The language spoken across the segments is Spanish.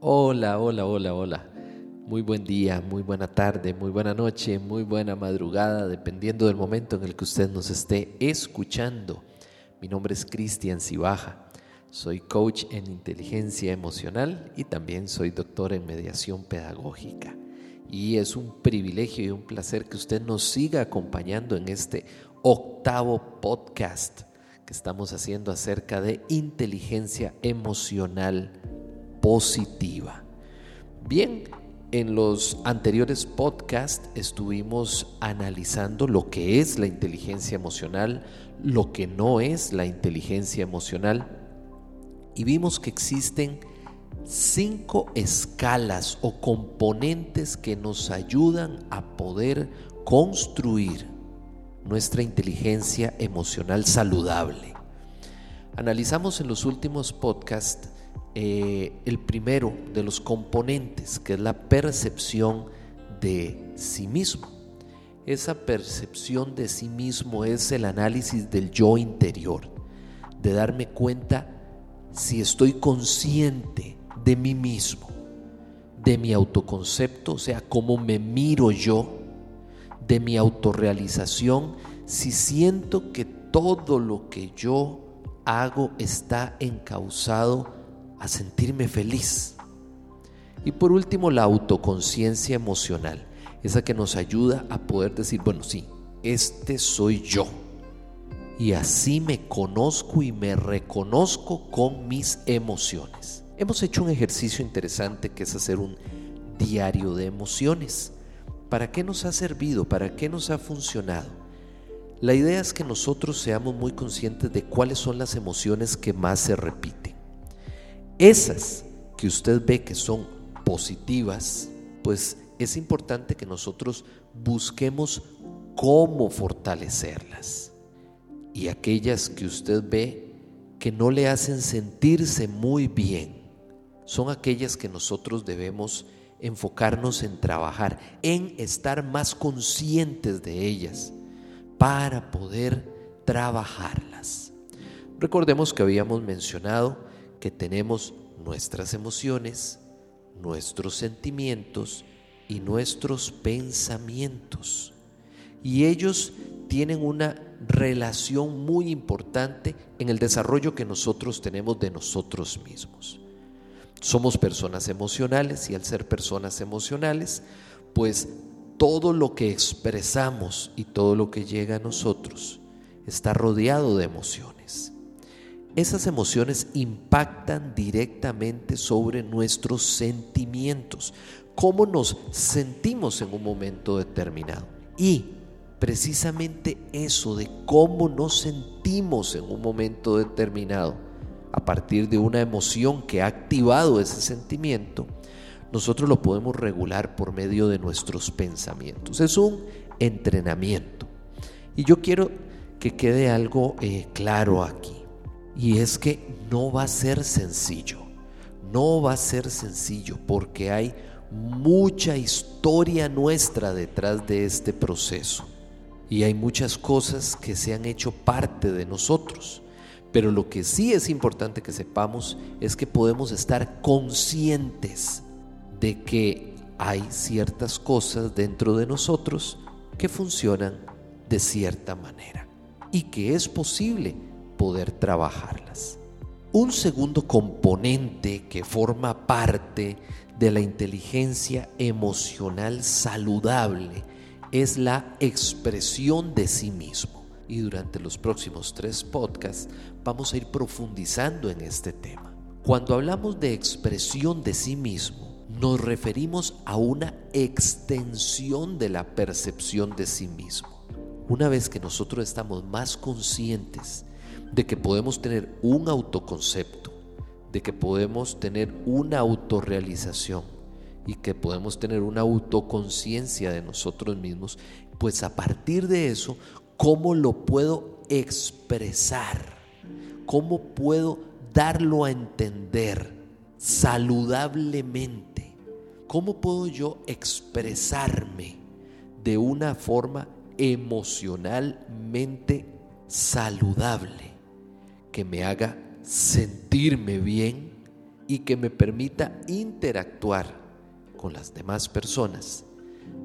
Hola, hola, hola, hola. Muy buen día, muy buena tarde, muy buena noche, muy buena madrugada, dependiendo del momento en el que usted nos esté escuchando. Mi nombre es Cristian Cibaja. Soy coach en inteligencia emocional y también soy doctor en mediación pedagógica. Y es un privilegio y un placer que usted nos siga acompañando en este octavo podcast que estamos haciendo acerca de inteligencia emocional positiva. Bien, en los anteriores podcasts estuvimos analizando lo que es la inteligencia emocional, lo que no es la inteligencia emocional y vimos que existen cinco escalas o componentes que nos ayudan a poder construir nuestra inteligencia emocional saludable. Analizamos en los últimos podcasts eh, el primero de los componentes, que es la percepción de sí mismo. Esa percepción de sí mismo es el análisis del yo interior, de darme cuenta si estoy consciente de mí mismo, de mi autoconcepto, o sea, cómo me miro yo, de mi autorrealización, si siento que todo lo que yo hago está encausado a sentirme feliz. Y por último, la autoconciencia emocional, esa que nos ayuda a poder decir, bueno, sí, este soy yo. Y así me conozco y me reconozco con mis emociones. Hemos hecho un ejercicio interesante que es hacer un diario de emociones. ¿Para qué nos ha servido? ¿Para qué nos ha funcionado? La idea es que nosotros seamos muy conscientes de cuáles son las emociones que más se repiten. Esas que usted ve que son positivas, pues es importante que nosotros busquemos cómo fortalecerlas. Y aquellas que usted ve que no le hacen sentirse muy bien, son aquellas que nosotros debemos enfocarnos en trabajar, en estar más conscientes de ellas para poder trabajarlas. Recordemos que habíamos mencionado que tenemos nuestras emociones, nuestros sentimientos y nuestros pensamientos. Y ellos tienen una relación muy importante en el desarrollo que nosotros tenemos de nosotros mismos. Somos personas emocionales y al ser personas emocionales, pues todo lo que expresamos y todo lo que llega a nosotros está rodeado de emociones. Esas emociones impactan directamente sobre nuestros sentimientos, cómo nos sentimos en un momento determinado. Y precisamente eso de cómo nos sentimos en un momento determinado, a partir de una emoción que ha activado ese sentimiento, nosotros lo podemos regular por medio de nuestros pensamientos. Es un entrenamiento. Y yo quiero que quede algo eh, claro aquí. Y es que no va a ser sencillo, no va a ser sencillo porque hay mucha historia nuestra detrás de este proceso. Y hay muchas cosas que se han hecho parte de nosotros. Pero lo que sí es importante que sepamos es que podemos estar conscientes de que hay ciertas cosas dentro de nosotros que funcionan de cierta manera y que es posible poder trabajarlas. Un segundo componente que forma parte de la inteligencia emocional saludable es la expresión de sí mismo. Y durante los próximos tres podcasts vamos a ir profundizando en este tema. Cuando hablamos de expresión de sí mismo, nos referimos a una extensión de la percepción de sí mismo. Una vez que nosotros estamos más conscientes de que podemos tener un autoconcepto, de que podemos tener una autorrealización y que podemos tener una autoconciencia de nosotros mismos, pues a partir de eso, ¿cómo lo puedo expresar? ¿Cómo puedo darlo a entender saludablemente? ¿Cómo puedo yo expresarme de una forma emocionalmente saludable? Que me haga sentirme bien y que me permita interactuar con las demás personas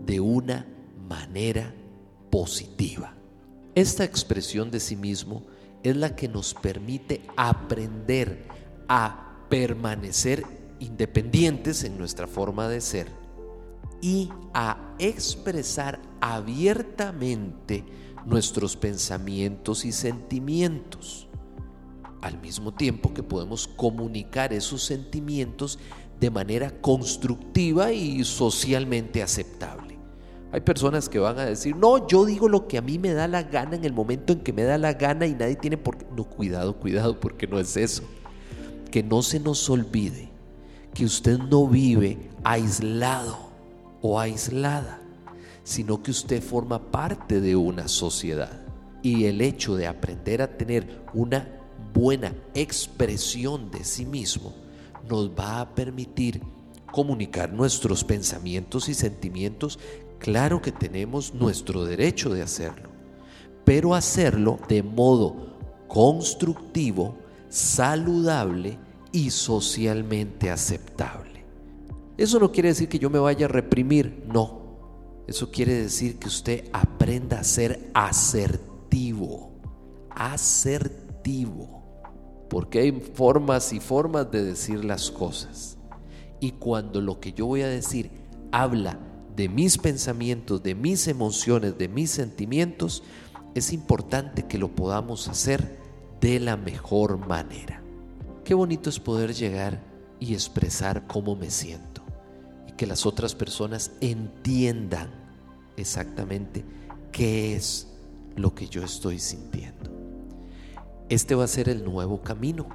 de una manera positiva. Esta expresión de sí mismo es la que nos permite aprender a permanecer independientes en nuestra forma de ser y a expresar abiertamente nuestros pensamientos y sentimientos, al mismo tiempo que podemos comunicar esos sentimientos de manera constructiva y socialmente aceptable. Hay personas que van a decir, no, yo digo lo que a mí me da la gana en el momento en que me da la gana y nadie tiene por qué. No, cuidado, cuidado, porque no es eso. Que no se nos olvide que usted no vive aislado o aislada, sino que usted forma parte de una sociedad. Y el hecho de aprender a tener una buena expresión de sí mismo nos va a permitir comunicar nuestros pensamientos y sentimientos, claro que tenemos nuestro derecho de hacerlo, pero hacerlo de modo constructivo, saludable y socialmente aceptable. Eso no quiere decir que yo me vaya a reprimir, no. Eso quiere decir que usted aprenda a ser asertivo, asertivo porque hay formas y formas de decir las cosas. Y cuando lo que yo voy a decir habla de mis pensamientos, de mis emociones, de mis sentimientos, es importante que lo podamos hacer de la mejor manera. Qué bonito es poder llegar y expresar cómo me siento y que las otras personas entiendan exactamente qué es lo que yo estoy sintiendo. Este va a ser el nuevo camino,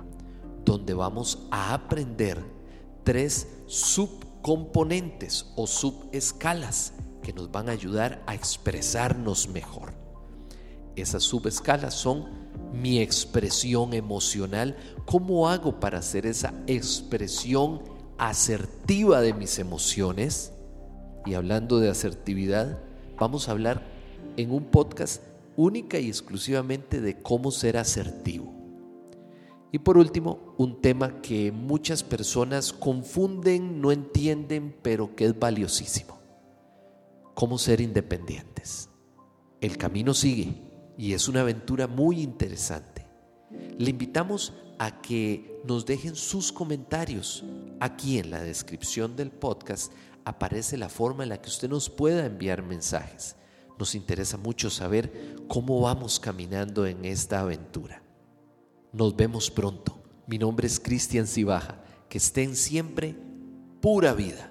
donde vamos a aprender tres subcomponentes o subescalas que nos van a ayudar a expresarnos mejor. Esas subescalas son mi expresión emocional, cómo hago para hacer esa expresión asertiva de mis emociones. Y hablando de asertividad, vamos a hablar en un podcast única y exclusivamente de cómo ser asertivo. Y por último, un tema que muchas personas confunden, no entienden, pero que es valiosísimo. Cómo ser independientes. El camino sigue y es una aventura muy interesante. Le invitamos a que nos dejen sus comentarios. Aquí en la descripción del podcast aparece la forma en la que usted nos pueda enviar mensajes. Nos interesa mucho saber cómo vamos caminando en esta aventura. Nos vemos pronto. Mi nombre es Cristian Cibaja. Que estén siempre pura vida.